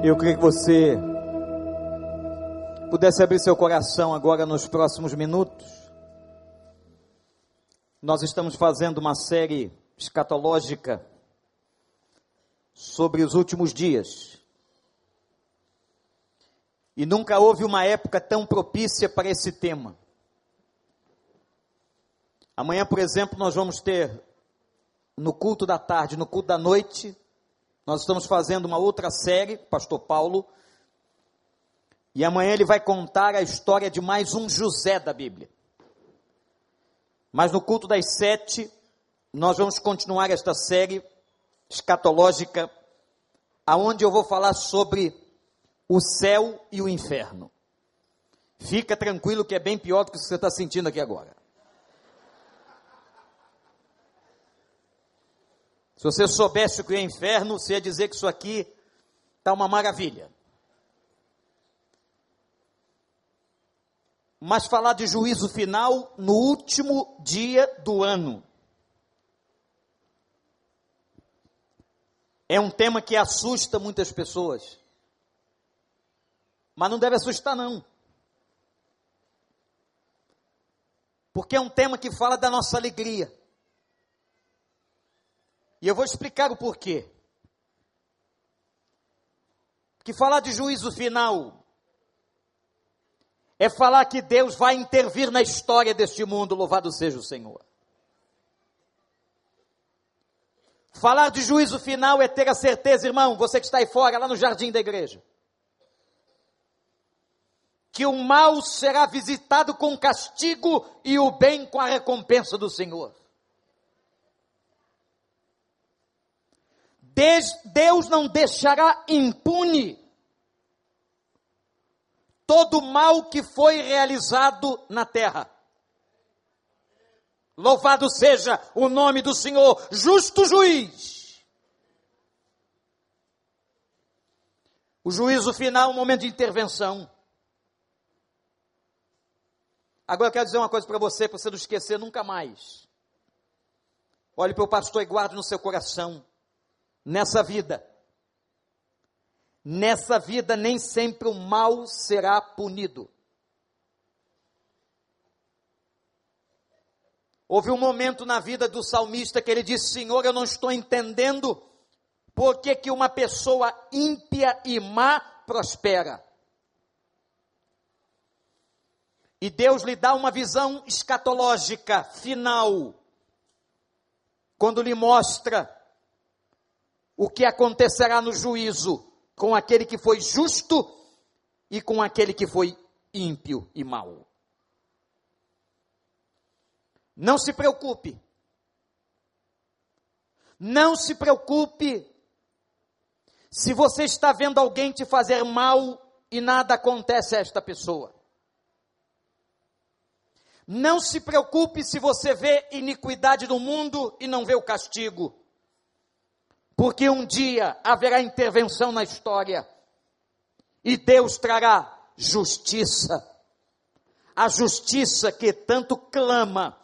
Eu queria que você pudesse abrir seu coração agora nos próximos minutos. Nós estamos fazendo uma série escatológica sobre os últimos dias. E nunca houve uma época tão propícia para esse tema. Amanhã, por exemplo, nós vamos ter no culto da tarde, no culto da noite, nós estamos fazendo uma outra série, Pastor Paulo, e amanhã ele vai contar a história de mais um José da Bíblia. Mas no culto das sete, nós vamos continuar esta série escatológica, aonde eu vou falar sobre o céu e o inferno. Fica tranquilo que é bem pior do que você está sentindo aqui agora. Se você soubesse o que é inferno, você ia dizer que isso aqui está uma maravilha. Mas falar de juízo final no último dia do ano. É um tema que assusta muitas pessoas. Mas não deve assustar, não. Porque é um tema que fala da nossa alegria. E eu vou explicar o porquê. Que falar de juízo final é falar que Deus vai intervir na história deste mundo, louvado seja o Senhor. Falar de juízo final é ter a certeza, irmão, você que está aí fora, lá no jardim da igreja, que o mal será visitado com castigo e o bem com a recompensa do Senhor. Deus não deixará impune todo o mal que foi realizado na terra. Louvado seja o nome do Senhor, justo juiz. O juízo final, um momento de intervenção. Agora eu quero dizer uma coisa para você, para você não esquecer nunca mais. Olhe para o pastor e guarde no seu coração nessa vida. Nessa vida nem sempre o mal será punido. Houve um momento na vida do salmista que ele disse: Senhor, eu não estou entendendo por que, que uma pessoa ímpia e má prospera. E Deus lhe dá uma visão escatológica, final, quando lhe mostra o que acontecerá no juízo com aquele que foi justo e com aquele que foi ímpio e mau. Não se preocupe. Não se preocupe se você está vendo alguém te fazer mal e nada acontece a esta pessoa. Não se preocupe se você vê iniquidade no mundo e não vê o castigo porque um dia haverá intervenção na história e Deus trará justiça. A justiça que tanto clama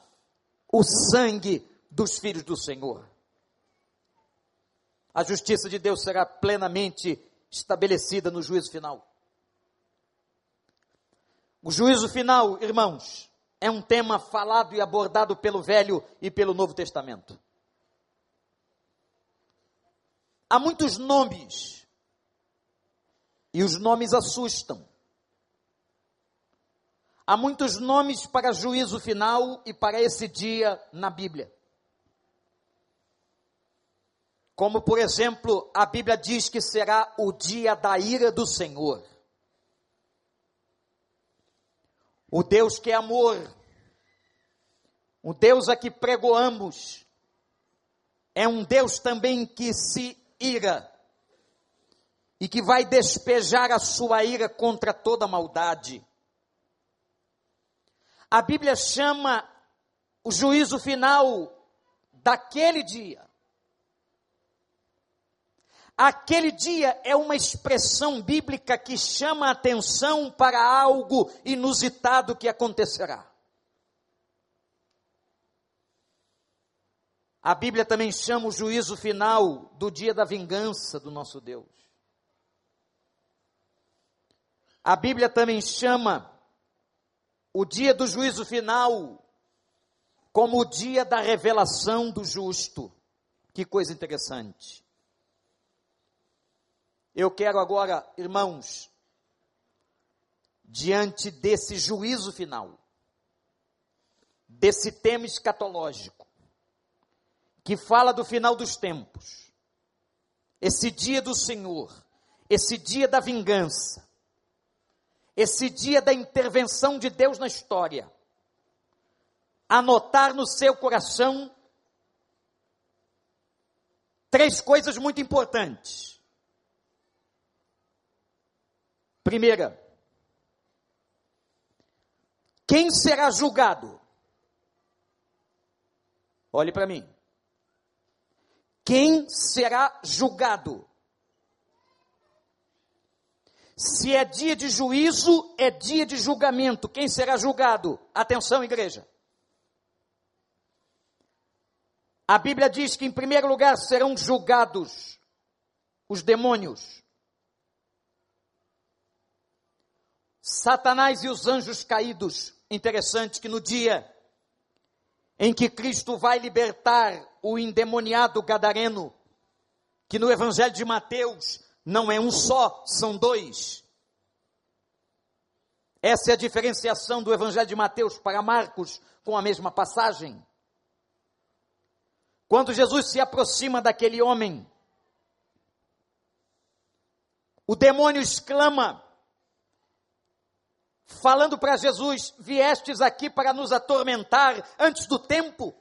o sangue dos filhos do Senhor. A justiça de Deus será plenamente estabelecida no juízo final. O juízo final, irmãos, é um tema falado e abordado pelo Velho e pelo Novo Testamento. Há muitos nomes. E os nomes assustam. Há muitos nomes para juízo final e para esse dia na Bíblia. Como, por exemplo, a Bíblia diz que será o dia da ira do Senhor. O Deus que é amor, o Deus a que pregoamos, é um Deus também que se ira e que vai despejar a sua ira contra toda maldade. A Bíblia chama o juízo final daquele dia. Aquele dia é uma expressão bíblica que chama a atenção para algo inusitado que acontecerá. A Bíblia também chama o juízo final do dia da vingança do nosso Deus. A Bíblia também chama o dia do juízo final como o dia da revelação do justo. Que coisa interessante. Eu quero agora, irmãos, diante desse juízo final, desse tema escatológico, que fala do final dos tempos, esse dia do Senhor, esse dia da vingança, esse dia da intervenção de Deus na história, anotar no seu coração três coisas muito importantes. Primeira, quem será julgado? Olhe para mim. Quem será julgado? Se é dia de juízo, é dia de julgamento. Quem será julgado? Atenção, igreja. A Bíblia diz que, em primeiro lugar, serão julgados os demônios. Satanás e os anjos caídos. Interessante que no dia em que Cristo vai libertar o endemoniado gadareno, que no Evangelho de Mateus não é um só, são dois. Essa é a diferenciação do Evangelho de Mateus para Marcos com a mesma passagem. Quando Jesus se aproxima daquele homem, o demônio exclama, falando para Jesus: Viestes aqui para nos atormentar antes do tempo?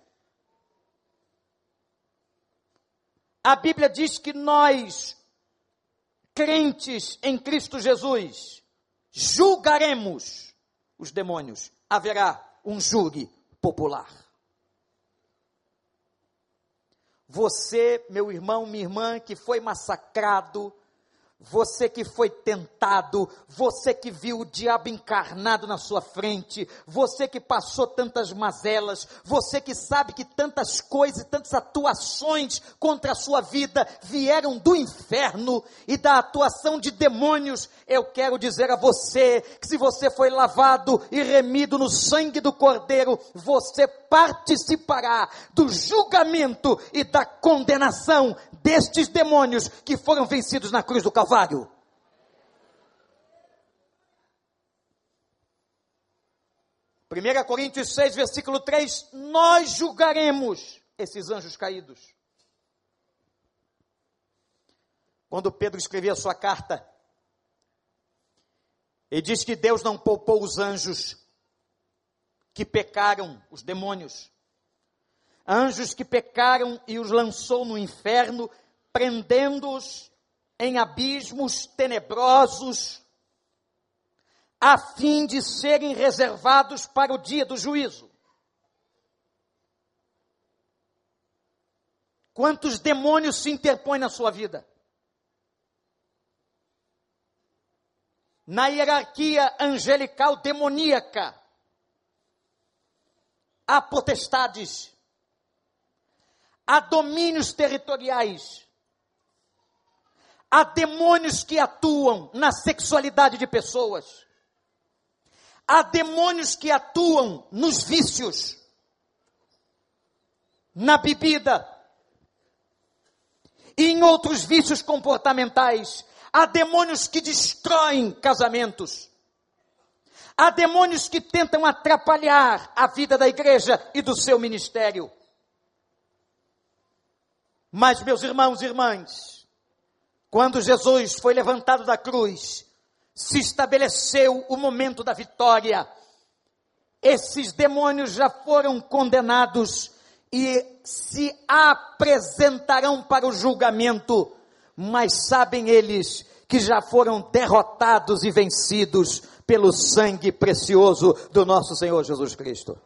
A Bíblia diz que nós, crentes em Cristo Jesus, julgaremos os demônios. Haverá um júri popular. Você, meu irmão, minha irmã, que foi massacrado, você que foi tentado, você que viu o diabo encarnado na sua frente, você que passou tantas mazelas, você que sabe que tantas coisas, tantas atuações contra a sua vida vieram do inferno e da atuação de demônios, eu quero dizer a você que se você foi lavado e remido no sangue do Cordeiro, você participará do julgamento e da condenação destes demônios que foram vencidos na cruz do Calvário. Primeira Coríntios 6, versículo 3, nós julgaremos esses anjos caídos. Quando Pedro escrevia a sua carta, ele diz que Deus não poupou os anjos que pecaram, os demônios, anjos que pecaram e os lançou no inferno, prendendo-os em abismos tenebrosos, a fim de serem reservados para o dia do juízo. Quantos demônios se interpõem na sua vida? Na hierarquia angelical demoníaca, há potestades, há domínios territoriais, há demônios que atuam na sexualidade de pessoas, há demônios que atuam nos vícios, na bebida e em outros vícios comportamentais. Há demônios que destroem casamentos. Há demônios que tentam atrapalhar a vida da igreja e do seu ministério. Mas, meus irmãos e irmãs, quando Jesus foi levantado da cruz, se estabeleceu o momento da vitória. Esses demônios já foram condenados e se apresentarão para o julgamento, mas sabem eles que já foram derrotados e vencidos pelo sangue precioso do nosso Senhor Jesus Cristo.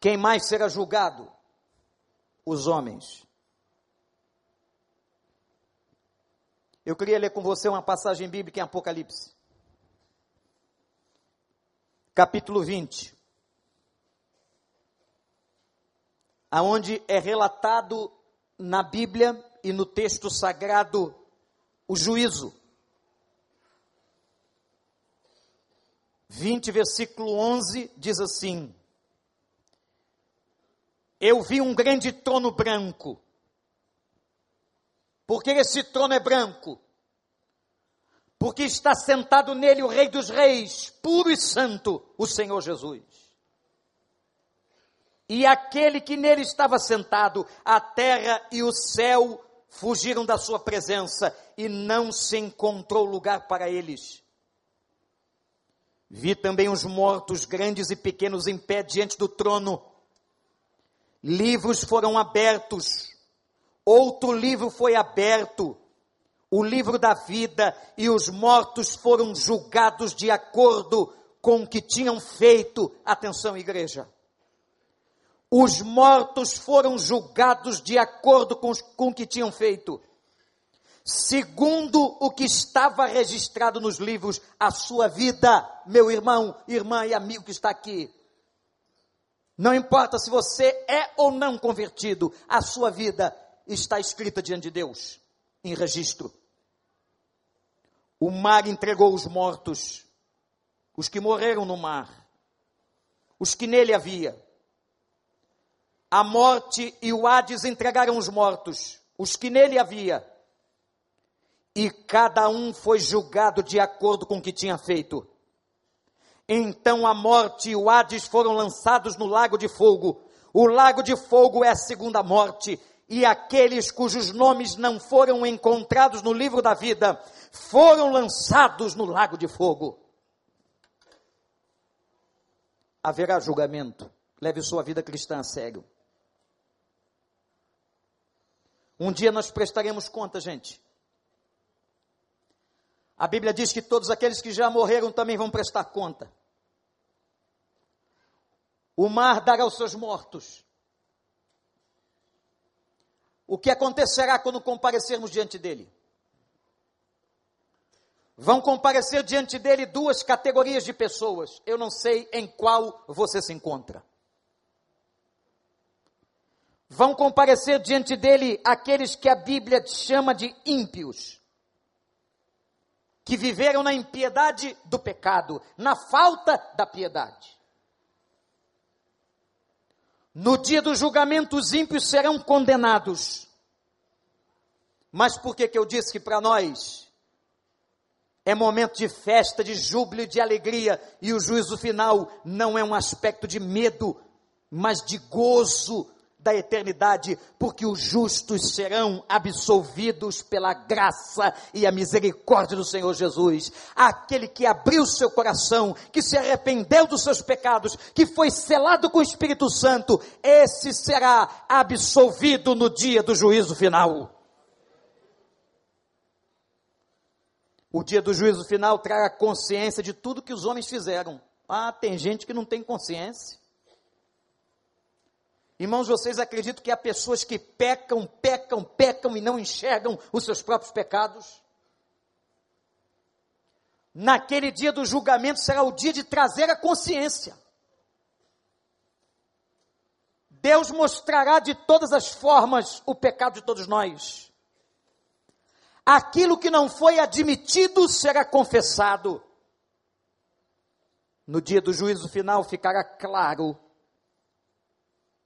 Quem mais será julgado? Os homens. Eu queria ler com você uma passagem bíblica em Apocalipse. Capítulo 20. Aonde é relatado na Bíblia e no texto sagrado o juízo. 20, versículo 11 diz assim: Eu vi um grande trono branco. Por que esse trono é branco? Porque está sentado nele o Rei dos Reis, puro e santo, o Senhor Jesus. E aquele que nele estava sentado, a terra e o céu fugiram da sua presença e não se encontrou lugar para eles. Vi também os mortos, grandes e pequenos, em pé diante do trono. Livros foram abertos. Outro livro foi aberto, o livro da vida, e os mortos foram julgados de acordo com o que tinham feito. Atenção, igreja. Os mortos foram julgados de acordo com, o que tinham feito segundo o que estava registrado nos livros, a sua vida, meu irmão, irmã e amigo que está aqui. Não importa se você é ou não convertido, a sua vida está escrita diante de Deus, em registro. O mar entregou os mortos, os que morreram no mar, os que nele havia. A morte e o Hades entregaram os mortos, os que nele havia e cada um foi julgado de acordo com o que tinha feito. Então a morte e o Hades foram lançados no lago de fogo. O lago de fogo é a segunda morte, e aqueles cujos nomes não foram encontrados no livro da vida foram lançados no lago de fogo. Haverá julgamento. Leve sua vida cristã a sério. Um dia nós prestaremos conta, gente. A Bíblia diz que todos aqueles que já morreram também vão prestar conta. O mar dará os seus mortos. O que acontecerá quando comparecermos diante dele? Vão comparecer diante dele duas categorias de pessoas. Eu não sei em qual você se encontra. Vão comparecer diante dele aqueles que a Bíblia chama de ímpios que viveram na impiedade do pecado, na falta da piedade. No dia do julgamento, os ímpios serão condenados. Mas por que, que eu disse que para nós é momento de festa, de júbilo, de alegria, e o juízo final não é um aspecto de medo, mas de gozo, da eternidade, porque os justos serão absolvidos pela graça e a misericórdia do Senhor Jesus. Aquele que abriu seu coração, que se arrependeu dos seus pecados, que foi selado com o Espírito Santo, esse será absolvido no dia do juízo final. O dia do juízo final trará consciência de tudo que os homens fizeram. Ah, tem gente que não tem consciência. Irmãos, vocês acreditam que há pessoas que pecam, pecam, pecam e não enxergam os seus próprios pecados? Naquele dia do julgamento será o dia de trazer a consciência. Deus mostrará de todas as formas o pecado de todos nós. Aquilo que não foi admitido será confessado. No dia do juízo final ficará claro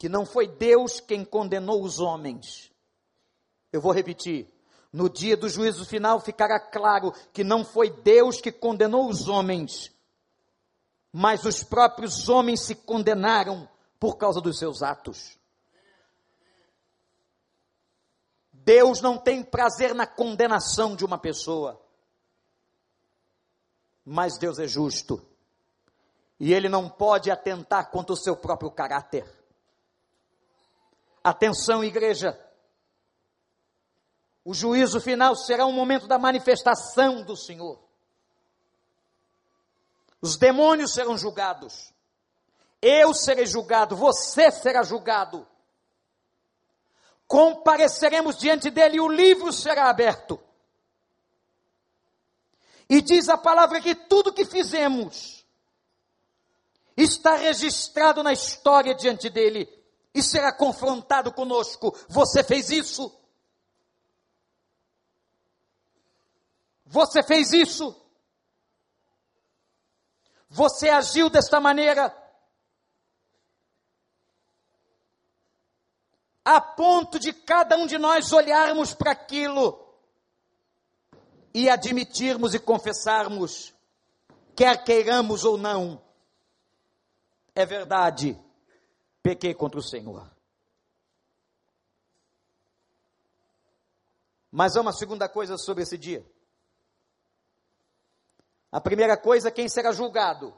que não foi Deus quem condenou os homens. Eu vou repetir. No dia do juízo final ficará claro que não foi Deus que condenou os homens, mas os próprios homens se condenaram por causa dos seus atos. Deus não tem prazer na condenação de uma pessoa, mas Deus é justo. E Ele não pode atentar contra o seu próprio caráter. Atenção, igreja. O juízo final será um momento da manifestação do Senhor. Os demônios serão julgados. Eu serei julgado, você será julgado. Compareceremos diante dele e o livro será aberto. E diz a palavra que tudo que fizemos está registrado na história diante dele e será confrontado conosco. Você fez isso? Você fez isso? Você agiu desta maneira? A ponto de cada um de nós olharmos para aquilo e admitirmos e confessarmos, quer queiramos ou não, é verdade, pequei contra o Senhor. Mas há uma segunda coisa sobre esse dia. A primeira coisa, quem será julgado?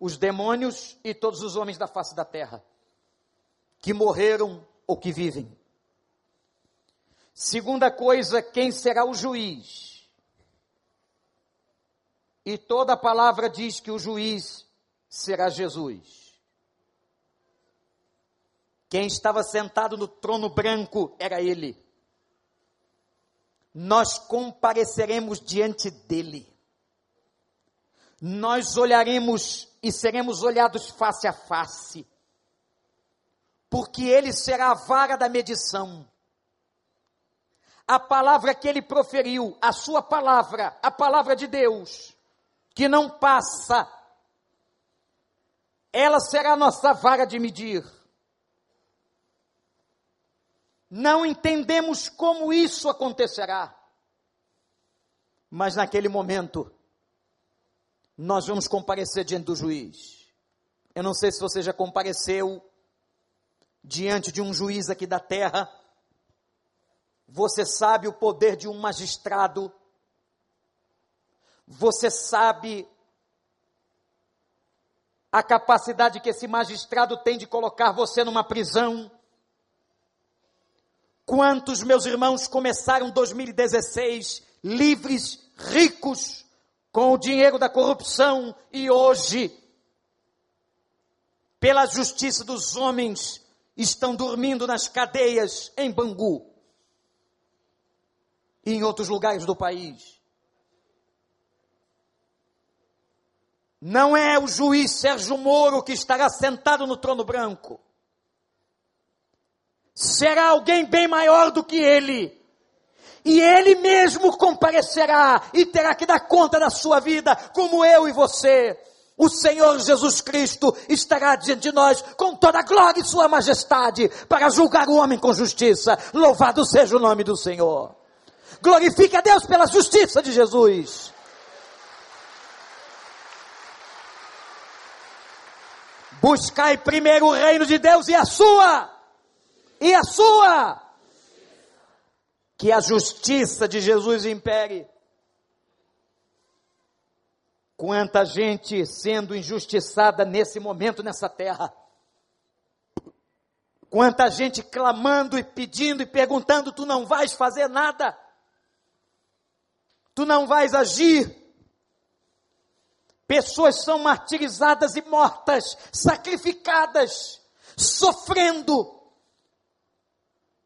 Os demônios e todos os homens da face da terra, que morreram ou que vivem. Segunda coisa, quem será o juiz? E toda a palavra diz que o juiz será Jesus. Quem estava sentado no trono branco era ele. Nós compareceremos diante dele nós olharemos e seremos olhados face a face, porque Ele será a vara da medição. A palavra que Ele proferiu, a Sua palavra, a palavra de Deus, que não passa, ela será a nossa vara de medir. Não entendemos como isso acontecerá, mas naquele momento, nós vamos comparecer diante do juiz. Eu não sei se você já compareceu diante de um juiz aqui da terra. Você sabe o poder de um magistrado. Você sabe a capacidade que esse magistrado tem de colocar você numa prisão. Quantos meus irmãos começaram 2016 livres, ricos, com o dinheiro da corrupção e hoje, pela justiça dos homens, estão dormindo nas cadeias em Bangu e em outros lugares do país. Não é o juiz Sérgio Moro que estará sentado no trono branco. Será alguém bem maior do que ele e ele mesmo comparecerá e terá que dar conta da sua vida, como eu e você. O Senhor Jesus Cristo estará diante de nós com toda a glória e sua majestade para julgar o homem com justiça. Louvado seja o nome do Senhor. Glorifique a Deus pela justiça de Jesus. Buscai primeiro o reino de Deus e a sua, e a sua que a justiça de Jesus impere. Quanta gente sendo injustiçada nesse momento nessa terra. Quanta gente clamando e pedindo e perguntando: tu não vais fazer nada, tu não vais agir. Pessoas são martirizadas e mortas, sacrificadas, sofrendo,